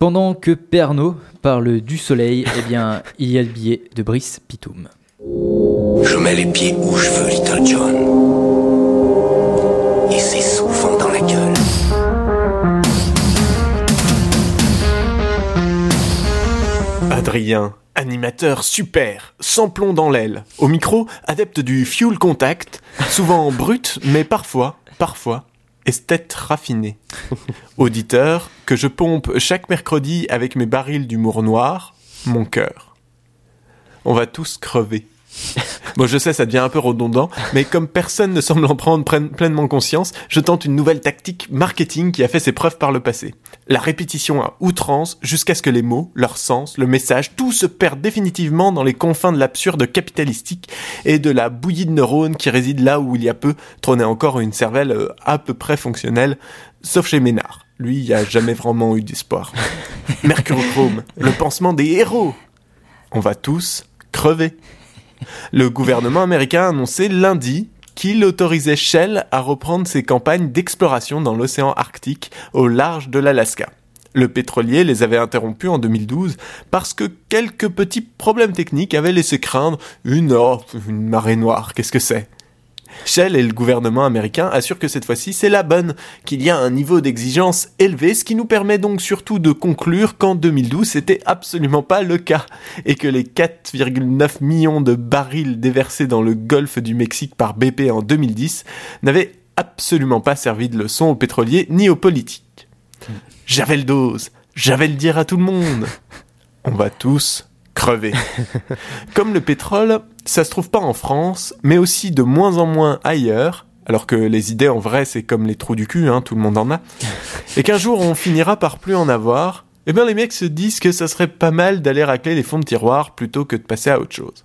Pendant que Pernod parle du soleil, eh bien, il y a le billet de Brice Pitoum. Je mets les pieds où je veux, Little John. Et c'est souvent dans la gueule. Adrien, animateur super, sans plomb dans l'aile. Au micro, adepte du fuel contact, souvent brut, mais parfois, parfois, esthète raffiné. Auditeur, que je pompe chaque mercredi avec mes barils d'humour noir, mon cœur. On va tous crever. Bon, je sais, ça devient un peu redondant, mais comme personne ne semble en prendre pleinement conscience, je tente une nouvelle tactique marketing qui a fait ses preuves par le passé. La répétition à outrance jusqu'à ce que les mots, leur sens, le message, tout se perde définitivement dans les confins de l'absurde capitalistique et de la bouillie de neurones qui réside là où il y a peu trônait encore une cervelle euh, à peu près fonctionnelle, sauf chez Ménard. Lui, il n'y a jamais vraiment eu d'espoir. Mercurochrome, le pansement des héros. On va tous crever. Le gouvernement américain a annoncé lundi qu'il autorisait Shell à reprendre ses campagnes d'exploration dans l'océan Arctique au large de l'Alaska. Le pétrolier les avait interrompus en 2012 parce que quelques petits problèmes techniques avaient laissé craindre une, oh, une marée noire, qu'est-ce que c'est? Shell et le gouvernement américain assurent que cette fois-ci c'est la bonne, qu'il y a un niveau d'exigence élevé, ce qui nous permet donc surtout de conclure qu'en 2012 c'était absolument pas le cas, et que les 4,9 millions de barils déversés dans le golfe du Mexique par BP en 2010 n'avaient absolument pas servi de leçon aux pétroliers ni aux politiques. J'avais le dose, j'avais le dire à tout le monde. On va tous crever. Comme le pétrole, ça se trouve pas en France, mais aussi de moins en moins ailleurs, alors que les idées en vrai c'est comme les trous du cul, hein, tout le monde en a, et qu'un jour on finira par plus en avoir, eh bien les mecs se disent que ça serait pas mal d'aller racler les fonds de tiroir plutôt que de passer à autre chose.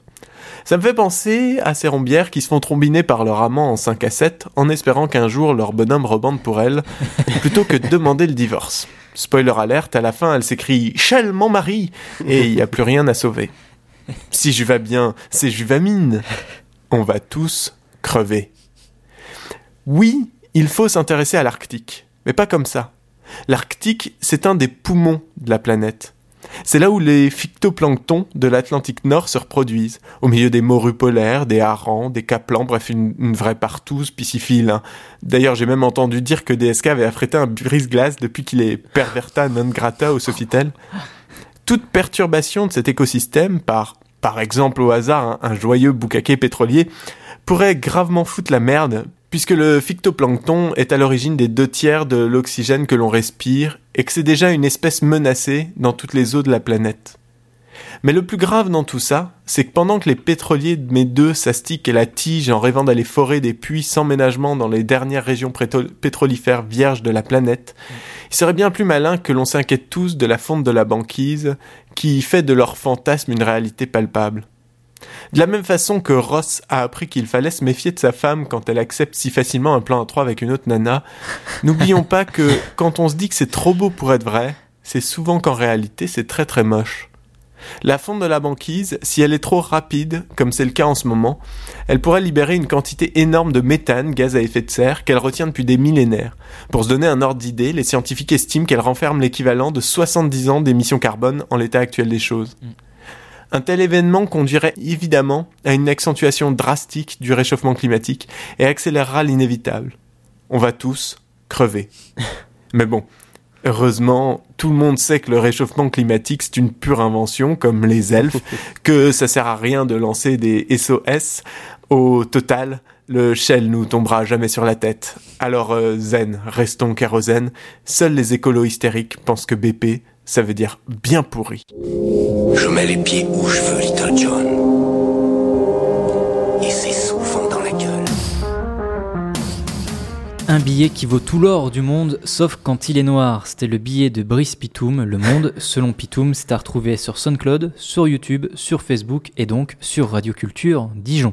Ça me fait penser à ces rombières qui se font trombiner par leur amant en 5 à 7 en espérant qu'un jour leur bonhomme rebande pour elles, plutôt que de demander le divorce. Spoiler alerte, à la fin elle s'écrie « Shell, mon mari !» et il n'y a plus rien à sauver. Si je vais bien, c'est Juvamine. On va tous crever. Oui, il faut s'intéresser à l'Arctique, mais pas comme ça. L'Arctique, c'est un des poumons de la planète. C'est là où les phytoplanctons de l'Atlantique Nord se reproduisent, au milieu des morues polaires, des harengs, des caplans, bref, une, vraie partouze pisciphile. Hein. D'ailleurs, j'ai même entendu dire que DSK avait affrété un brise-glace depuis qu'il est perverta non grata au Sofitel toute perturbation de cet écosystème par, par exemple au hasard, un, joyeux boucaquet pétrolier, pourrait gravement foutre la merde, puisque le phytoplancton est à l'origine des deux tiers de l'oxygène que l'on respire, et que c'est déjà une espèce menacée dans toutes les eaux de la planète. Mais le plus grave dans tout ça, c'est que pendant que les pétroliers de mes deux s'astiquent et la tige en rêvant d'aller forer des puits sans ménagement dans les dernières régions pétrolifères vierges de la planète, il serait bien plus malin que l'on s'inquiète tous de la fonte de la banquise qui fait de leur fantasme une réalité palpable. De la même façon que Ross a appris qu'il fallait se méfier de sa femme quand elle accepte si facilement un plan à trois avec une autre nana, n'oublions pas que quand on se dit que c'est trop beau pour être vrai, c'est souvent qu'en réalité c'est très très moche. La fonte de la banquise, si elle est trop rapide, comme c'est le cas en ce moment, elle pourrait libérer une quantité énorme de méthane, gaz à effet de serre, qu'elle retient depuis des millénaires. Pour se donner un ordre d'idée, les scientifiques estiment qu'elle renferme l'équivalent de 70 ans d'émissions carbone en l'état actuel des choses. Un tel événement conduirait évidemment à une accentuation drastique du réchauffement climatique et accélérera l'inévitable. On va tous crever. Mais bon, Heureusement, tout le monde sait que le réchauffement climatique c'est une pure invention, comme les elfes, que ça sert à rien de lancer des SOS. Au total, le Shell nous tombera jamais sur la tête. Alors euh, zen, restons kérosène. Seuls les écolos hystériques pensent que BP, ça veut dire bien pourri. Je mets les pieds où je veux, Little John. Et c'est souvent dans la gueule. Un billet qui vaut tout l'or du monde, sauf quand il est noir. C'était le billet de Brice Pitoum. Le monde, selon Pitoum, c'est à retrouver sur SoundCloud, sur YouTube, sur Facebook et donc sur Radio Culture Dijon.